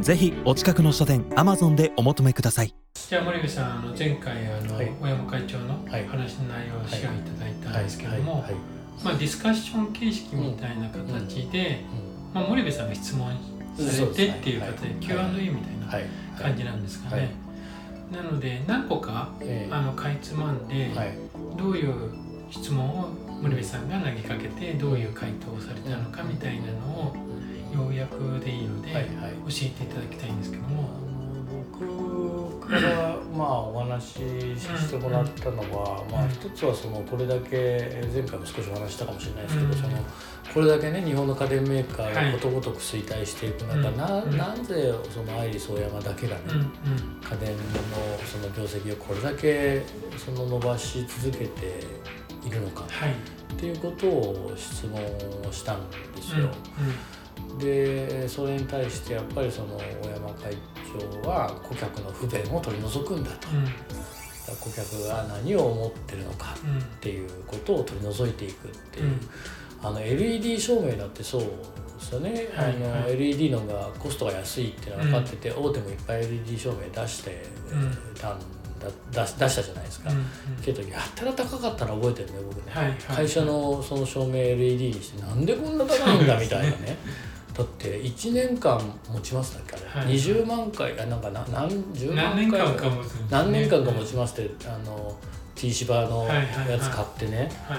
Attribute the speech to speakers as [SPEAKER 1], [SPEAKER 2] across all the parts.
[SPEAKER 1] ぜひお近くの書店アマゾンでお求めください。
[SPEAKER 2] じゃあ森部さんあの前回あの、
[SPEAKER 3] はい
[SPEAKER 2] 小山会長の
[SPEAKER 3] はい。
[SPEAKER 2] 話の内容を資料いただいたんですけども、まあ、ディスカッション形式みたいな形で、まあ、森部さんが質問されてっていう形で
[SPEAKER 3] はい。
[SPEAKER 2] Q&A みたいな
[SPEAKER 3] はい。
[SPEAKER 2] 感じなんですかね、
[SPEAKER 3] はい。
[SPEAKER 2] なので何個か
[SPEAKER 3] ええ。
[SPEAKER 2] あのかいつまんで、
[SPEAKER 3] はい。
[SPEAKER 2] どういう質問を森部さんが投げかけてどういう回答をされたのかみたいなのを要約でいいので、
[SPEAKER 3] はいはい。
[SPEAKER 2] 教えていただきたいんですけども。
[SPEAKER 3] 僕からまあお話ししてもらったのは、まあ一つはそのこれだけ前回も少しお話ししたかもしれないですけど、
[SPEAKER 2] うん。
[SPEAKER 3] そのこれだけね日本の家電メーカー
[SPEAKER 2] はい。
[SPEAKER 3] がことごとく衰退していく中、
[SPEAKER 2] うん。
[SPEAKER 3] な
[SPEAKER 2] うん。
[SPEAKER 3] なぜそのアイリスオーヤマだけがね、
[SPEAKER 2] うん。うん。
[SPEAKER 3] 家電のその業績をこれだけその伸ばし続けているのか
[SPEAKER 2] はい。
[SPEAKER 3] っていうことを質問をしたんです
[SPEAKER 2] うん。
[SPEAKER 3] よ。でそれに対してやっぱりその大山会長は顧客の不便を取り除くんだと。
[SPEAKER 2] うん。
[SPEAKER 3] 顧客が何を思ってるのか
[SPEAKER 2] うん
[SPEAKER 3] っていうことを取り除いていくっていう、
[SPEAKER 2] うん。
[SPEAKER 3] あの LED 照明だってそうですよね、
[SPEAKER 2] はい。
[SPEAKER 3] あの
[SPEAKER 2] はい。
[SPEAKER 3] LED のがコストが安いっていうのが分かってて、大手もいっぱい LED 照明出して
[SPEAKER 2] うん
[SPEAKER 3] たんだ、出し出したじゃないですか、
[SPEAKER 2] うん。
[SPEAKER 3] けどやったら高かったの覚えてるね僕ね、
[SPEAKER 2] はいはい
[SPEAKER 3] 会社のその照明 LED にしてなん。でこんな高いんだみたいなねだって1年間持ちますだっけあれ、
[SPEAKER 2] はい。
[SPEAKER 3] 20万回あなんかな何十万
[SPEAKER 2] 何
[SPEAKER 3] 回
[SPEAKER 2] 年間かね。
[SPEAKER 3] 何年間か持ちましてあの T 芝の
[SPEAKER 2] はいはいはい。
[SPEAKER 3] やつ買ってね、
[SPEAKER 2] はい。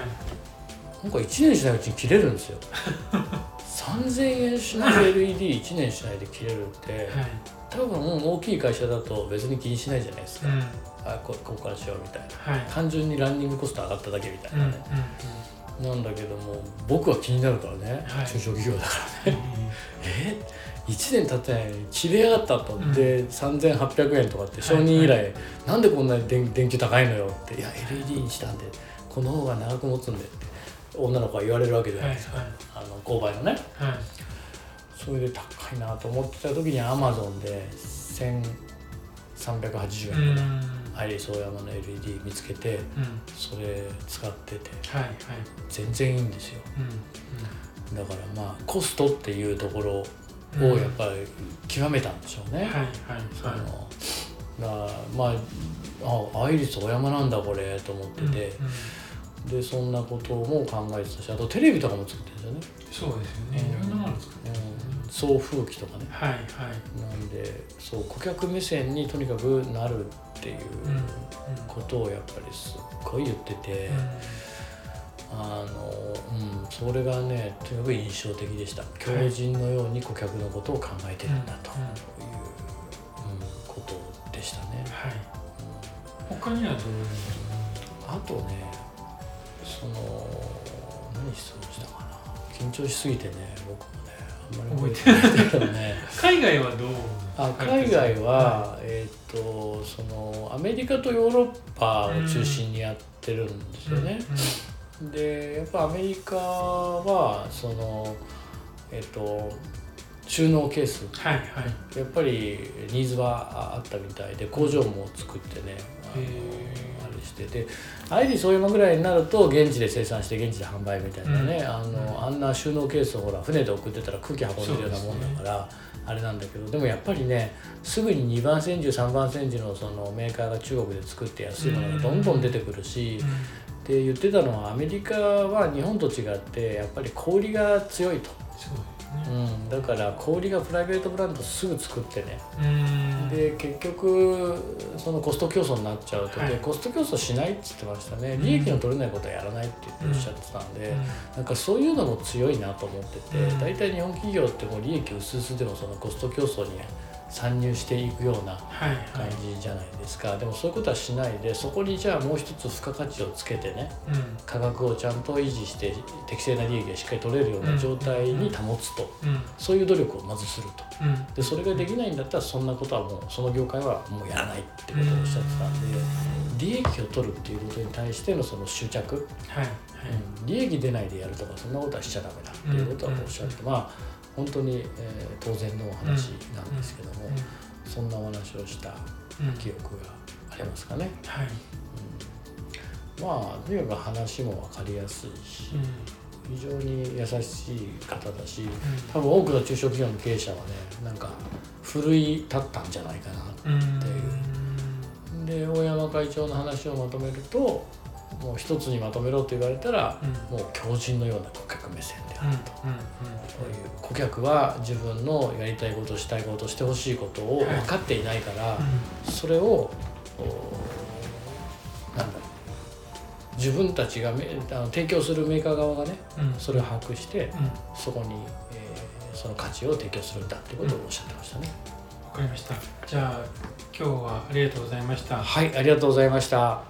[SPEAKER 3] なんか1年しないうちに切れるんですよ。3000円しない LED1 年しないで切れるって
[SPEAKER 2] はい。
[SPEAKER 3] 多分大きい会社だと別に気にしないじゃないですか、
[SPEAKER 2] うん。
[SPEAKER 3] あこここからしようみたいな。
[SPEAKER 2] はい。
[SPEAKER 3] 単純にランニングコスト上がっただけみたい
[SPEAKER 2] うんうん
[SPEAKER 3] なね、なんだけども僕は気になるからね、
[SPEAKER 2] はい。
[SPEAKER 3] 中小企業だから
[SPEAKER 2] うん
[SPEAKER 3] ねえ？1年経ってないのに切れやがったと、
[SPEAKER 2] うん。
[SPEAKER 3] で3800円とかって承認以来、なんでこんなに電電球高いのよって。いや LED にしたんで。この方が長く持つんでって女の子は言われるわけじゃ
[SPEAKER 2] は
[SPEAKER 3] ないいですか、
[SPEAKER 2] はい
[SPEAKER 3] あの購買のね。
[SPEAKER 2] はい。
[SPEAKER 3] それで高いなと思ってた時にアマゾンで1380
[SPEAKER 2] うん
[SPEAKER 3] 円か。な、アイリスオーヤマの LED 見つけて
[SPEAKER 2] うん。
[SPEAKER 3] それ使ってて
[SPEAKER 2] はいはい。
[SPEAKER 3] 全然いいんですよ。
[SPEAKER 2] うん
[SPEAKER 3] だからまあコストっていうところ
[SPEAKER 2] うん。
[SPEAKER 3] をやっぱり極めたんでしょうね、
[SPEAKER 2] はいはい。
[SPEAKER 3] そ
[SPEAKER 2] はい
[SPEAKER 3] のだまああアイリスオーヤマなんだこれと思ってて、でそんなことも考えてたしあとテレビとかも作ってるんですよね、
[SPEAKER 2] そうですよね。いろんなもの作ってますよね
[SPEAKER 3] うん、送風機とかね。
[SPEAKER 2] はいはい。
[SPEAKER 3] なんでそう顧客目線にとにかくなるっていうことをやっぱりすっごい言ってて、あのうん、それがねとにかく印象的でした。強人のように顧客のことを考えてるんだという、ことでしたね、
[SPEAKER 2] はい。
[SPEAKER 3] うん。
[SPEAKER 2] 他にはどういう
[SPEAKER 3] あとねその何質問したかな。緊張しすぎてね僕もねまり覚えてないけどね。
[SPEAKER 2] 海外はどう
[SPEAKER 3] あ海外は、えっ、とそのアメリカとヨーロッパを中心にやってるんですよね。でやっぱアメリカはそのえっ、と収納ケース。
[SPEAKER 2] はいはい。
[SPEAKER 3] やっぱりニーズはあったみたいで工場も作ってねあれしてでアイリスオーヤマぐらいになると現地で生産して現地で販売みたいなね、
[SPEAKER 2] うん。
[SPEAKER 3] あのあんな収納ケースをほら船で送ってたら空気運んでるようなもんだから、あれなんだけどでもやっぱりねすぐに2番煎じ3番煎じのそのメーカーが中国で作って安いものがどんどん出てくるし、で言ってたのはアメリカは日本と違ってやっぱり小売りが強いと、
[SPEAKER 2] そうです
[SPEAKER 3] う
[SPEAKER 2] ね
[SPEAKER 3] ん、だから小売りがプライベートブランドすぐ作ってね。
[SPEAKER 2] うん。
[SPEAKER 3] で結局そのコスト競争になっちゃうと、
[SPEAKER 2] はい。
[SPEAKER 3] でコスト競争しないって言ってましたね。利益の取れないことはやらないって言っておっしゃってたんで、なんかそういうのも強いなと思ってて、
[SPEAKER 2] うん。
[SPEAKER 3] 大体日本企業ってもう利益薄々でもそのコスト競争に参入していくような
[SPEAKER 2] はいはい。
[SPEAKER 3] 感じじゃないですか、でもそういうことはしないでそこにじゃあもう一つ付加価値をつけてね
[SPEAKER 2] うん。
[SPEAKER 3] 価格をちゃんと維持して適正な利益がしっかり取れるような状態に保つと、
[SPEAKER 2] うん。
[SPEAKER 3] そういう努力をまずすると。
[SPEAKER 2] うん。
[SPEAKER 3] でそれができないんだったらそんなことはもうその業界はもうやらないってことをおっしゃってたんで利益を取るっていうことに対してのその執着、
[SPEAKER 2] はいはい。
[SPEAKER 3] うん。利益出ないでやるとかそんなことはしちゃダメだっていうことはおっしゃって、まあ本当に、えー当然のお話なんですけども、そんなお話をした
[SPEAKER 2] うん。うん
[SPEAKER 3] 記憶がありますかね。
[SPEAKER 2] はい。
[SPEAKER 3] まあとにかく話も分かりやすいし、
[SPEAKER 2] うん。
[SPEAKER 3] 非常に優しい方だし
[SPEAKER 2] うん。
[SPEAKER 3] 多分多くの中小企業の経営者はねなんか奮い立ったんじゃないかな
[SPEAKER 2] うん。
[SPEAKER 3] で大山会長の話をまとめるともう一つにまとめろと言われたら、
[SPEAKER 2] うん。
[SPEAKER 3] もう強靭のような顧客目線であ
[SPEAKER 2] うん
[SPEAKER 3] ると、そういう顧客は自分のやりたいことしたいことしてほしいことを分かっていないから、それをおなんだろう。自分たちがめあの提供するメーカー側がね
[SPEAKER 2] うん。うん
[SPEAKER 3] それを把握して
[SPEAKER 2] うん。わ
[SPEAKER 3] そこに、えーその価値を提供するんだってことをおっしゃってましたね、
[SPEAKER 2] かりました。じゃあ今日はありがとうございました。
[SPEAKER 3] はいありがとうございました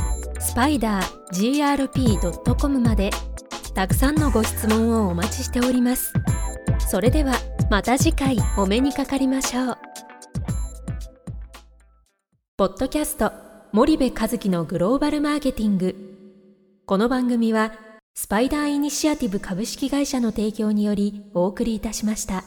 [SPEAKER 4] スパイダー grp.com までたくさんのご質問をお待ちしております。それではまた次回お目にかかりましょう。ポッドキャスト森部和樹のグローバルマーケティング。この番組はスパイダーイニシアティブ株式会社の提供によりお送りいたしました。